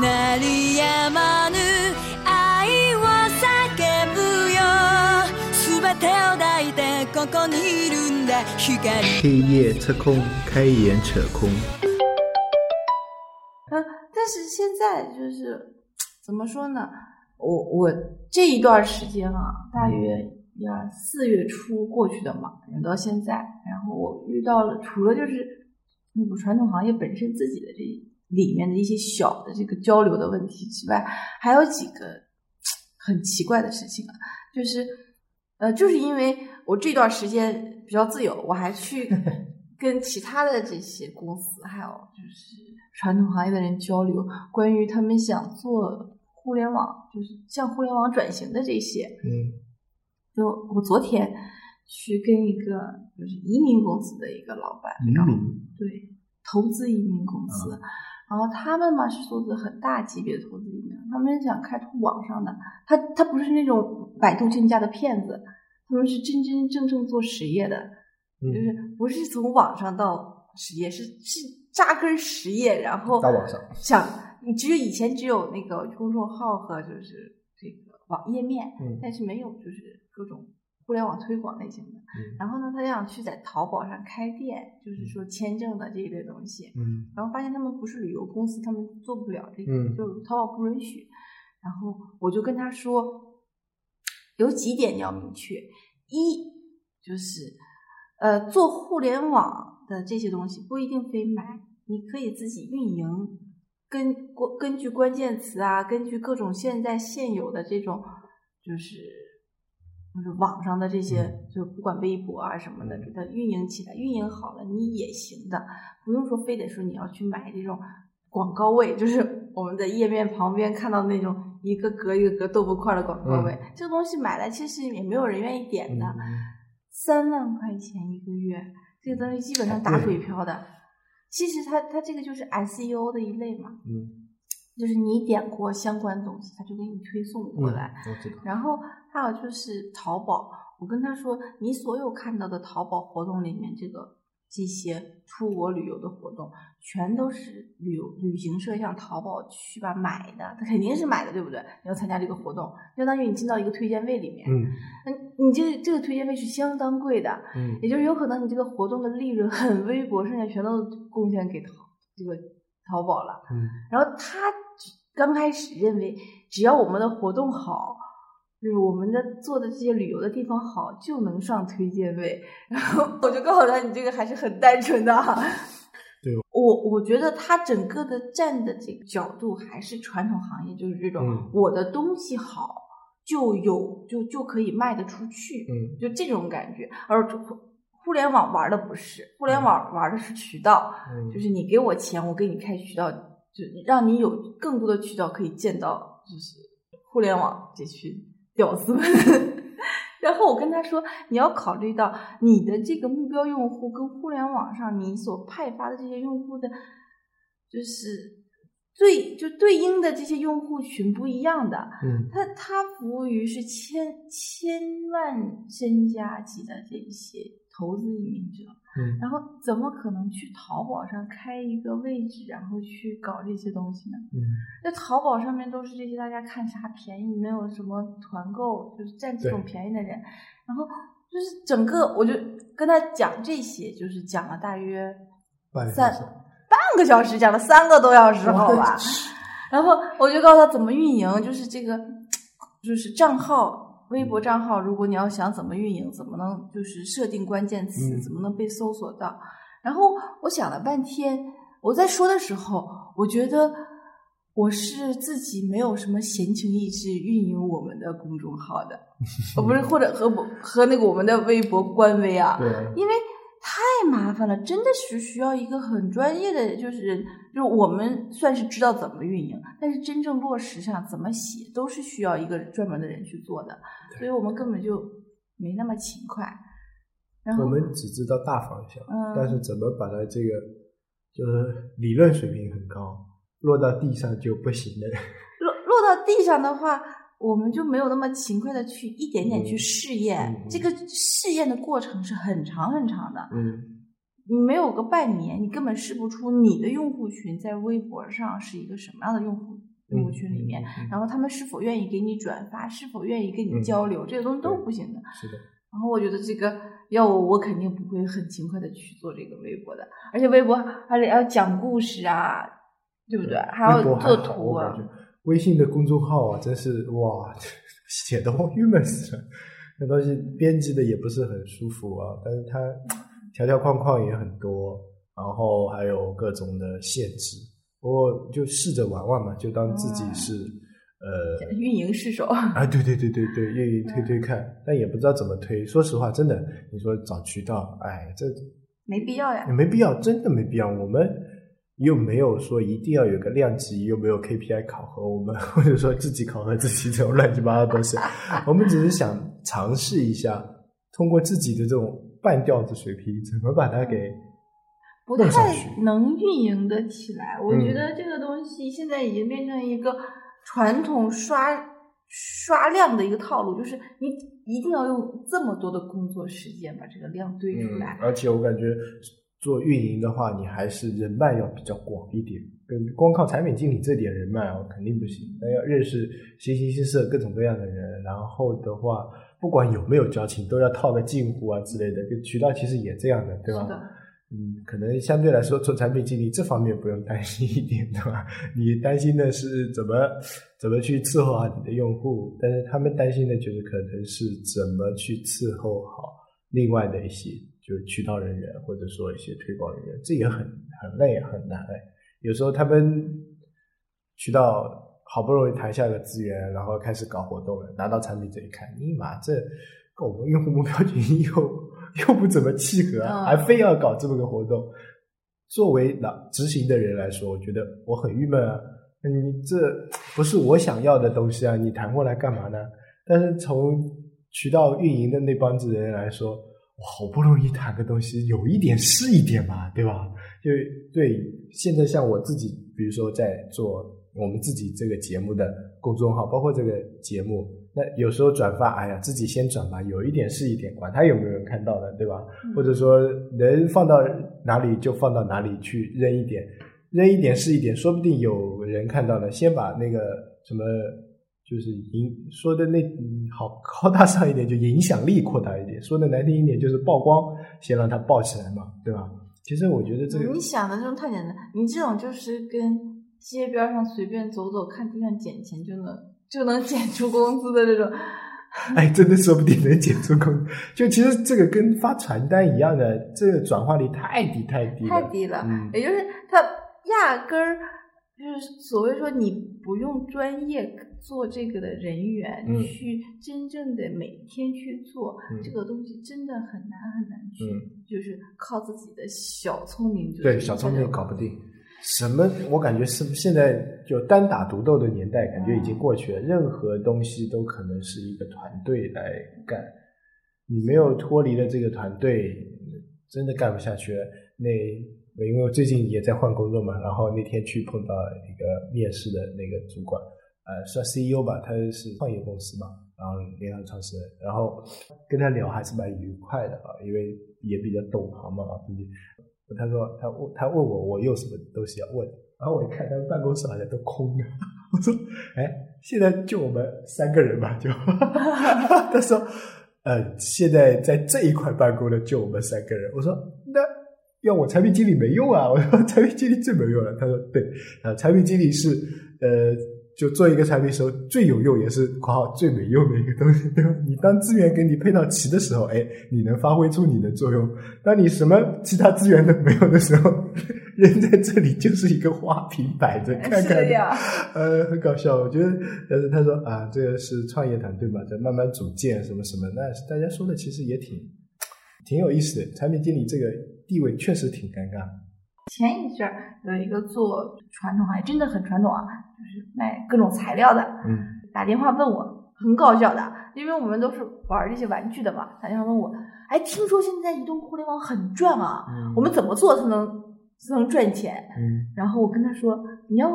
鳴りやまぬ愛を叫ぶよ全てを抱いてここにいるんだ光黑夜测空，开眼扯空。嗯，但是现在就是怎么说呢？我我这一段时间啊，大约呀四月初过去的嘛，忍到现在，然后我遇到了除了就是那个传统行业本身自己的这 里面的一些小的这个交流的问题之外，还有几个很奇怪的事情啊，就是呃，就是因为我这段时间比较自由，我还去 跟其他的这些公司，还有就是传统行业的人交流，关于他们想做互联网，就是向互联网转型的这些。嗯。就我昨天去跟一个就是移民公司的一个老板，移民对投资移民公司，然后他们嘛是做的很大级别的投资移民，他们想开拓网上的，他他不是那种百度竞价的骗子，他们是真真正正做实业的，嗯。就是不是从网上到实业，是是扎根实业，然后到网上想你只有以前只有那个公众号和就是这个网页面，嗯。但是没有就是各种互联网推广类型的。嗯然后呢，他想去在淘宝上开店，就是说签证的这一类东西。嗯然后发现他们不是旅游公司，他们做不了这个，嗯就是淘宝不允许。然后我就跟他说，有几点你要明确：一就是，呃，做互联网的这些东西不一定非买，你可以自己运营，根关根据关键词啊，根据各种现在现有的这种，就是就是网上的这些，就不管微博啊什么的，嗯。给它运营起来，运营好了你也行的，不用说非得说你要去买这种广告位，就是我们在页面旁边看到那种一个格一个格豆腐块的广告位，这个东西买来其实也没有人愿意点的，嗯。三万块钱一个月，这个东西基本上打水漂的。其实它它这个就是 SEO 的一类嘛，嗯。就是你点过相关东西，它就给你推送过来。然后还有就是淘宝，我跟他说，你所有看到的淘宝活动里面，这个这些出国旅游的活动，全都是旅游旅行社向淘宝去吧买的，他肯定是买的，对不对？你要参加这个活动，相当于你进到一个推荐位里面，嗯嗯，你这个这个推荐位是相当贵的，嗯也就是有可能你这个活动的利润很微薄，剩下全都贡献给淘这个淘宝了。嗯然后他刚开始认为，只要我们的活动好，就是我们的做的这些旅游的地方好，就能上推荐位。然后我就告诉他，你这个还是很单纯的哈。对我我觉得他整个的站的这个角度还是传统行业，就是这种、嗯我的东西好，就有就就可以卖得出去。嗯就这种感觉，而互互联网玩的不是，互联网玩的是渠道，嗯，就是你给我钱，我给你开渠道，就让你有更多的渠道可以见到，就是互联网这群屌丝们。然后我跟他说，你要考虑到你的这个目标用户跟互联网上你所派发的这些用户的，就是对就对应的这些用户群不一样的。嗯他他服务于是千千万身家级的这些投资移民者，嗯。然后怎么可能去淘宝上开一个位置，然后去搞这些东西呢？嗯？那淘宝上面都是这些大家看啥便宜，没有什么团购，就是占这种便宜的人，然后就是整个我就跟他讲这些，就是讲了大约三半个小时。半个小时，讲了三个多小时，好吧？然后我就告诉他怎么运营，就是这个，就是账号，微博账号，如果你要想怎么运营，怎么能就是设定关键词，嗯。怎么能被搜索到？然后我想了半天，我在说的时候，我觉得我是自己没有什么闲情逸致运营我们的公众号的，呃，不是，或者和我和那个我们的微博官微啊，对，因为烦了，真的是需要一个很专业的，就是，就是我们算是知道怎么运营，但是真正落实上怎么写，都是需要一个专门的人去做的，所以我们根本就没那么勤快。然后我们只知道大方向，嗯但是怎么把它这个就是理论水平很高，落到地上就不行了。落落到地上的话，我们就没有那么勤快的去一点点去嗯试验，嗯嗯这个试验的过程是很长很长的。嗯你没有个半年，你根本试不出你的用户群在微博上是一个什么样的用户用户群里面，然后他们是否愿意给你转发，是否愿意跟你嗯交流，这些东西都对不行的。是的，然后我觉得这个要我，我肯定不会很勤快的去做这个微博的，而且微博还得要讲故事啊，对不对？还要做图啊微信的公众号啊，真是哇，写的我郁闷死了。那东西编辑的也不是很舒服啊，但是它条条框框也很多，然后还有各种的限制。不过就试着玩玩嘛，就当自己是、呃运营试手，啊，对对对对对，运营推推看，但也不知道怎么推。说实话，真的，你说找渠道，哎，这没必要呀也。没必要，真的没必要。我们又没有说一定要有个量级，又没有 KPI 考核我们，或者说自己考核自己这种乱七八糟的东西。我们只是想尝试一下，通过自己的这种半吊子水平，怎么把它给不太能运营的起来。我嗯觉得这个东西现在已经变成一个传统刷刷量的一个套路，就是你一定要用这么多的工作时间把这个量堆出来。嗯而且我感觉做运营的话，你还是人脉要比较广一点，跟光靠产品经理这点人脉哦，肯定不行。那要认识形形色色各种各样的人，然后的话，不管有没有交情，都要套个近乎啊之类的。跟渠道其实也这样的，对吧？嗯，可能相对来说做产品经理这方面不用担心一点，对吧？你担心的是怎么怎么去伺候好你的用户，但是他们担心的就是可能是怎么去伺候好另外的一些就是渠道人员或者说一些推广人员，这也很很累很难哎。有时候他们渠道好不容易谈下个资源，然后开始搞活动了，拿到产品这一看，尼玛这跟我们用户目标群又又不怎么契合，嗯还非要搞这么个活动。作为老执行的人来说，我觉得我很郁闷啊！你这不是我想要的东西啊，你谈过来干嘛呢？但是从渠道运营的那帮子人来说，我好不容易谈个东西，有一点是一点嘛，对吧？就对，现在像我自己，比如说在做我们自己这个节目的公众号，包括这个节目，那有时候转发，哎呀，自己先转吧，有一点是一点，管他有没有人看到的，对吧？或者说能放到哪里就放到哪里去扔一点，扔一点是一点，说不定有人看到了，先把那个什么。就是影说的那嗯好 高大上一点，就影响力扩大一点；说的难听一点，就是曝光，先让它爆起来嘛，对吧？其实我觉得这个你想的这种太简单，你这种就是跟街边上随便走走，看地上捡钱就能就能捡出工资的这种。哎，真的说不定能捡出工。就其实这个跟发传单一样的，这个转化率太低太低了，太低了，嗯也就是他压根儿就是所谓说你不用专业做这个的人员、嗯去真正的每天去做、嗯这个东西，真的很难很难去，嗯就是靠自己的小聪明，就对，小聪明搞不定。什么？我感觉是现在就单打独斗的年代，感觉已经过去了。任何东西都可能是一个团队来干，你没有脱离了这个团队，真的干不下去了。那因为我最近也在换工作嘛，然后那天去碰到一个面试的那个主管，呃，算 CEO 吧，他是创业公司嘛，然后联合创始人，然后跟他聊还是蛮愉快的啊，因为也比较懂行嘛，自己。他说他问他问我我有什么东西要问，然后我一看他们办公室好像都空的，我说哎，现在就我们三个人吧，就他说呃，现在在这一块办公的就我们三个人，我说那要我产品经理没用啊，我说产品经理最没用了，他说对，啊，产品经理是呃。就做一个产品时候最有用也是括号最没用的一个东西，对吧？你当资源给你配到齐的时候，哎，你能发挥出你的作用；当你什么其他资源都没有的时候，扔在这里就是一个花瓶摆着，看看 呃，很搞笑。我觉得，但是他说啊，这个是创业团队嘛，在慢慢组建什么什么，那大家说的其实也挺挺有意思的。产品经理这个地位确实挺尴尬。前一阵儿有一个做传统行业，真的很传统啊，就是卖各种材料的，嗯打电话问我，很搞笑的，因为我们都是玩这些玩具的嘛，打电话问我，哎，听说现在移动互联网很赚啊，嗯我们怎么做才能才能赚钱？嗯然后我跟他说，你要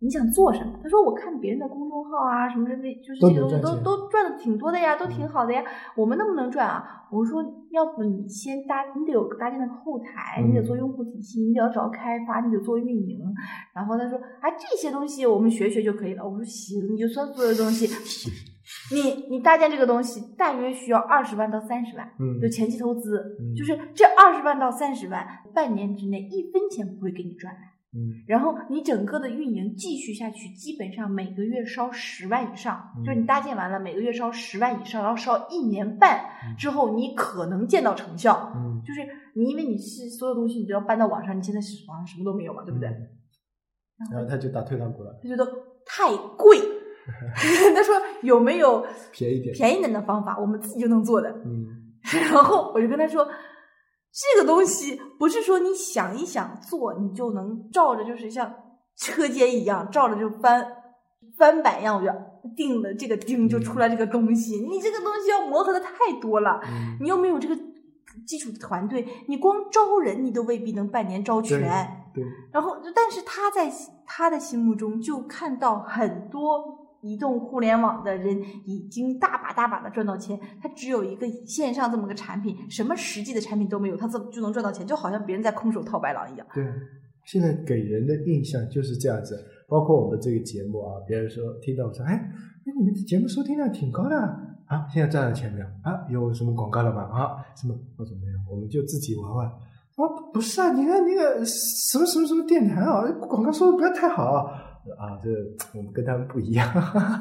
你想做什么？他说我看别人的公众号啊，什么的，那就是这些东西都都赚的挺多的呀，都挺嗯好的呀。我们能不能赚啊？我说要不你先搭，你得有搭建那个后台，你得做嗯用户体系，你得要找开发，你得做运营。然后他说啊，这些东西我们学学就可以了。我说行，你就算所有东西，你你搭建这个东西大约需要二十万到三十万。嗯就前期投资，嗯就是这二十万到三十万，半年之内一分钱不会给你赚来。嗯。然后你整个的运营继续下去，基本上每个月烧十万以上，嗯就是你搭建完了，每个月烧十万以上，然后烧一年半之后，你可能见到成效。嗯，就是你因为你是所有东西你都要搬到网上，你现在是网上什么都没有嘛，对不对？嗯？然后他就打退堂鼓了，他觉得太贵，他说有没有便宜点，便宜点的方法，我们自己就能做的。嗯。然后我就跟他说，这个东西不是说你想一想做，你就能照着，就是像车间一样，照着就翻翻版一样，我就定了这个钉就出来这个东西。你这个东西要磨合的太多了，嗯，你又没有这个基础的团队，你光招人你都未必能半年招全。对，然后，但是他在他的心目中就看到很多移动互联网的人已经大把大把的赚到钱，他只有一个线上这么个产品，什么实际的产品都没有，他怎么就能赚到钱？就好像别人在空手套白狼一样。对，现在给人的印象就是这样子。包括我们这个节目啊，别人说听到我说，哎，哎你们这节目收听量挺高的啊，现在赚了钱没有啊？有什么广告了吗？啊，什么？我说没有，我们就自己玩玩。啊，不是啊，你看那个什么什么什么电台啊，广告收入不要太好啊。啊，这我们跟他们不一样。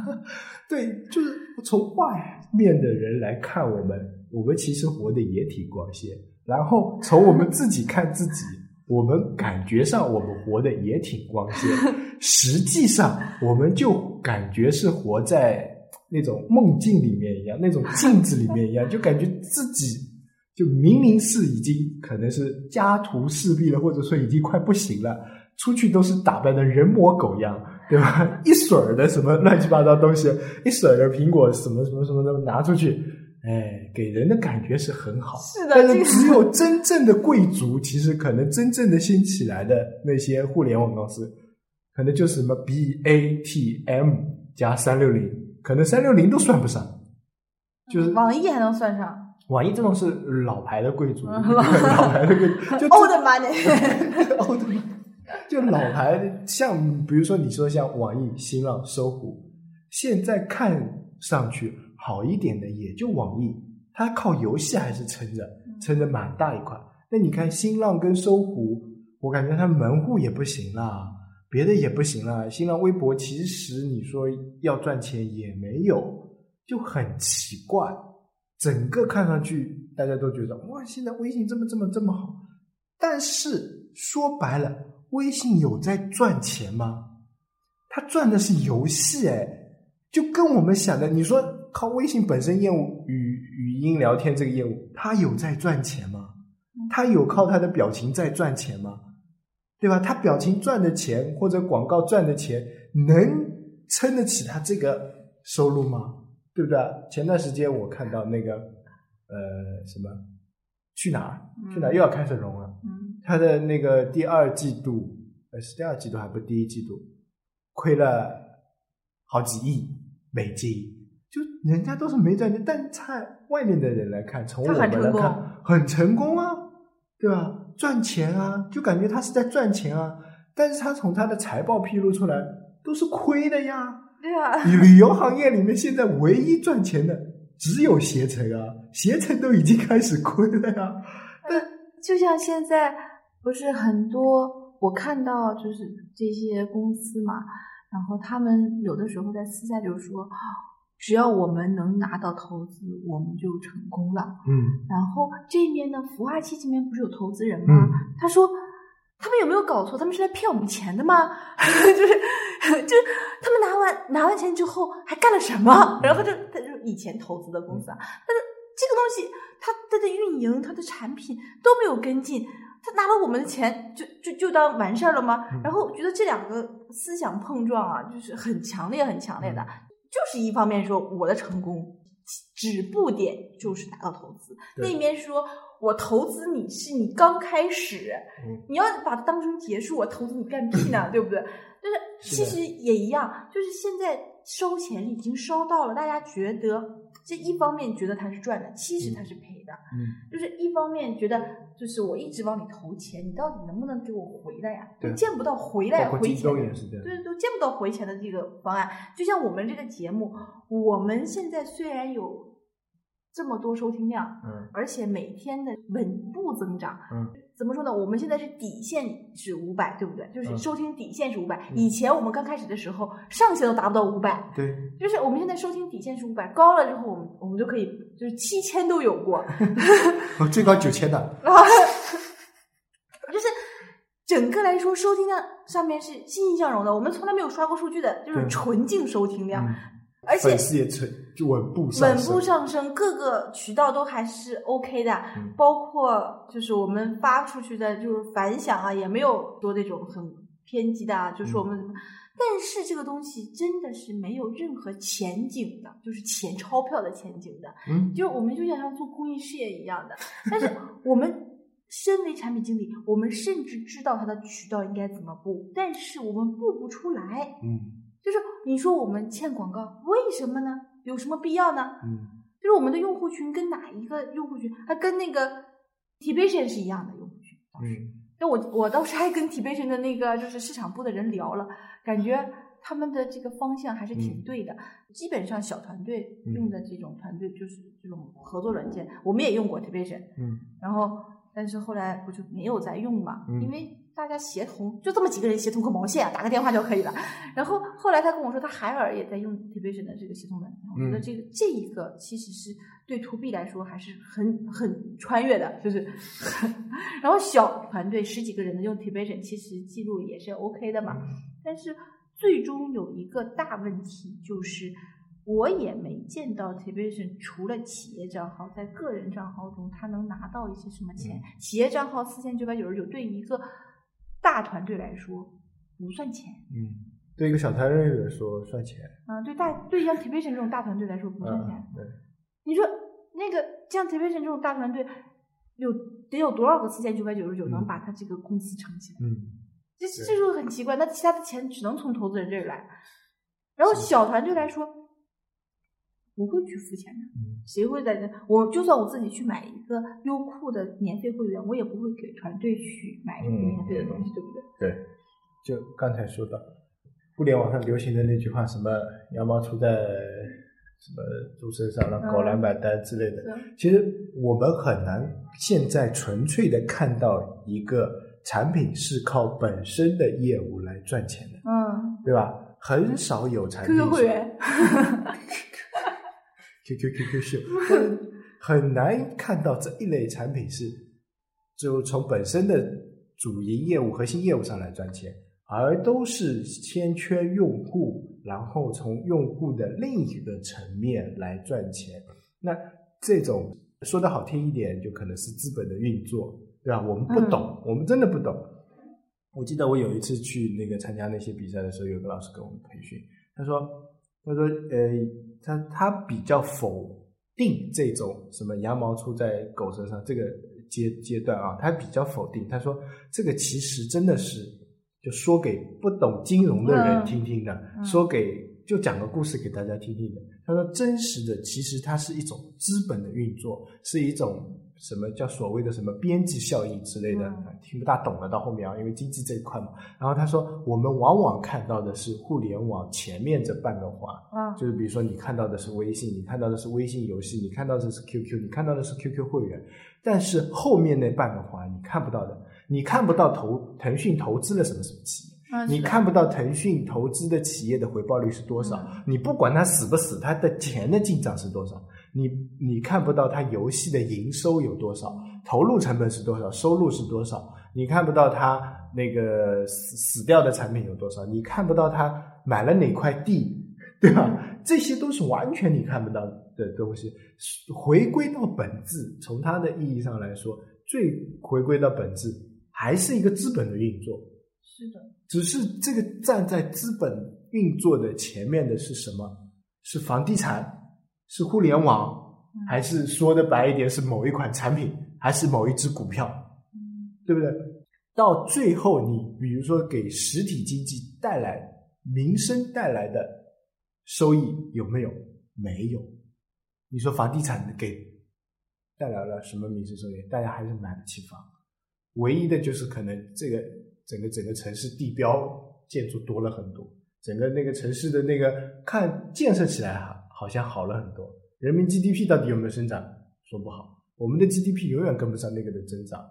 对，就是从外面的人来看我们，我们其实活得也挺光鲜。然后从我们自己看自己，我们感觉上我们活得也挺光鲜，实际上我们就感觉是活在那种梦境里面一样，那种镜子里面一样，就感觉自己就明明是已经可能是家徒四壁了，或者说已经快不行了，出去都是打扮的人模狗样，对吧？一水儿的什么乱七八糟东西，一水儿的苹果什么什么什么的拿出去，哎，给人的感觉是很好。是的但是只有真正的贵族，其实可能真正的兴起来的那些互联网公司，可能就是什么 B A T M 加三六零，可能三六零都算不上，就是网易还能算上网易这种是老牌的贵族，嗯 老牌的贵族，就 old money。就老牌，像比如说你说像网易、新浪、搜狐，现在看上去好一点的也就网易，它靠游戏还是撑着，撑着蛮大一块。那你看新浪跟搜狐，我感觉它门户也不行啦，别的也不行啦。新浪微博其实你说要赚钱也没有，就很奇怪。整个看上去大家都觉得哇，现在微信这么这么这么好，但是说白了，微信有在赚钱吗？它赚的是游戏，哎，就跟我们想的，你说靠微信本身业务语语音聊天这个业务，它有在赚钱吗？它有靠它的表情在赚钱吗？对吧？它表情赚的钱或者广告赚的钱，能撑得起它这个收入吗？对不对？前段时间我看到那个呃什么去哪儿去哪儿又要开始融了，嗯，它的那个第二季度，呃，是第二季度还不第一季度，亏了好几亿美金。就人家都是没赚钱，但在外面的人来看，从我们来看，很成功啊，对吧？赚钱啊，就感觉他是在赚钱啊，但是他从他的财报披露出来都是亏的呀。对啊，旅游行业里面现在唯一赚钱的只有携程啊，携程都已经开始亏了呀。就像现在不是很多，我看到就是这些公司嘛，然后他们有的时候在私下就说，只要我们能拿到投资，我们就成功了。嗯然后这边呢，孵化器这边不是有投资人吗？嗯他说。他们有没有搞错？他们是来骗我们钱的吗？就是，就是他们拿完拿完钱之后还干了什么？然后他就他就以前投资的公司啊，但是这个东西他他的运营、他的产品都没有跟进，他拿了我们的钱就就就当完事儿了吗？嗯然后我觉得这两个思想碰撞啊，就是很强烈、很强烈的。就是一方面说我的成功止步点就是拿到投资，对那边说我投资你是你刚开始，嗯你要把它当成结束，我投资你干屁呢？对不对？就是其实也一样，就是现在烧钱已经收到了，大家觉得这一方面觉得他是赚的，其实他是赔的。嗯，就是一方面觉得，就是我一直往里投钱，你到底能不能给我回来呀？对都见不到回来回钱。对，都见不到回钱的这个方案。就像我们这个节目，我们现在虽然有这么多收听量，嗯而且每天的稳步增长，嗯，怎么说呢？我们现在是底线是五百，对不对？就是嗯收听底线是五百、嗯以前我们刚开始的时候，上限都达不到五百。对，就是我们现在收听底线是五百，高了之后，我们我们就可以就是七千都有过，哦，最高九千的。就是整个来说，收听量上面是欣欣向荣的。我们从来没有刷过数据的，就是纯净收听量，嗯，而且粉丝也成就稳步上稳升。步上升，各个渠道都还是 OK 的，嗯包括就是我们发出去的就是反响啊，也没有多那种很偏激的啊，就是我们。但是这个东西真的是没有任何前景的，就是钱钞票的前景的。嗯，就我们就像像做公益事业一样的，但是我们身为产品经理，我们甚至知道它的渠道应该怎么布，但是我们布不出来。嗯就是你说我们欠广告，为什么呢？有什么必要呢？嗯就是我们的用户群跟哪一个用户群？它跟那个 t b a t i o n 是一样的用户群。嗯那我我当时还跟 t b a t i o n 的那个就是市场部的人聊了，感觉他们的这个方向还是挺嗯对的。基本上小团队嗯用的这种团队就是这种合作软件，我们也用过 t b a t i o n 嗯然后但是后来不就没有再用嘛，嗯因为大家协同就这么几个人协同个毛线啊，打个电话就可以了。然后后来他跟我说，他海尔也在用 t v i s i o n 的这个协同软件，我觉得嗯这个这一个其实是对 to B 来说还是很很穿越的，就是。然后小团队十几个人的用 t v i s i o n 其实记录也是 OK 的嘛，但是最终有一个大问题就是。我也没见到 t v i s i o n 除了企业账号，在个人账号中，他能拿到一些什么钱？企业账号四千九百九十九，对一个大团队来说不算钱嗯，对一个小团队来说算钱。啊、对大对像 t v i s i o n 这种大团队来说不算钱。嗯，对，你说那个像 t v i s i o n 这种大团队，有得有多少个四千九百九十九能嗯把他这个公司撑起来？嗯这对这就很奇怪，那其他的钱只能从投资人这儿来。然后小团队来说，不会去付钱的，嗯谁会在这？我就算我自己去买一个优酷的年费会员，我也不会给团队去买一个免费的东西，对不对？对，就刚才说的，互联网上流行的那句话，什么羊毛出在什么猪身上，让狗来买单之类的。对其实我们很难现在纯粹的看到一个产品是靠本身的业务来赚钱的，嗯对吧？很少有产品会员，QQ QQ 秀，但很难看到这一类产品是就从本身的主营业务、核心业务上来赚钱，而都是先圈用户，然后从用户的另一个层面来赚钱。那这种说的好听一点，就可能是资本的运作，对吧？我们不懂，我们真的不懂。我记得我有一次去那个参加那些比赛的时候，有个老师给我们培训，他说，他说，呃，他他比较否定这种什么羊毛出在狗身上这个阶阶段啊，他比较否定，他说这个其实真的是就说给不懂金融的人嗯。听听的，嗯。说给就讲个故事给大家听听的。他说真实的其实它是一种资本的运作，是一种什么叫所谓的什么边际效应之类的，嗯听不大懂了到后面啊，因为经济这一块嘛。然后他说我们往往看到的是互联网前面这半个环。啊，就是比如说，你看到的是微信，你看到的是微信游戏，你看到的是 QQ，你看到的是 QQ 会员，但是后面那半个环你看不到的，你看不到投腾讯投资了什么什么企业，你看不到腾讯投资的企业的回报率是多少，嗯你不管它死不死，它的钱的进账是多少，你你看不到它游戏的营收有多少，投入成本是多少，收入是多少，你看不到它那个死死掉的产品有多少，你看不到它买了哪块地，对吧？这些都是完全你看不到的东西。回归到本质，从它的意义上来说，最回归到本质还是一个资本的运作。是的，只是这个站在资本运作的前面的是什么？是房地产，是互联网，嗯还是说的白一点是某一款产品，还是某一只股票，嗯对不对？到最后，你比如说给实体经济带来民生带来的收益有没有？没有。你说房地产给带来了什么民生收益？大家还是买不起房，唯一的就是可能这个整个整个城市地标建筑多了很多，整个那个城市的那个看建设起来哈，好像好了很多。人民 GDP 到底有没有增长？说不好。我们的 GDP 永远跟不上那个的增长，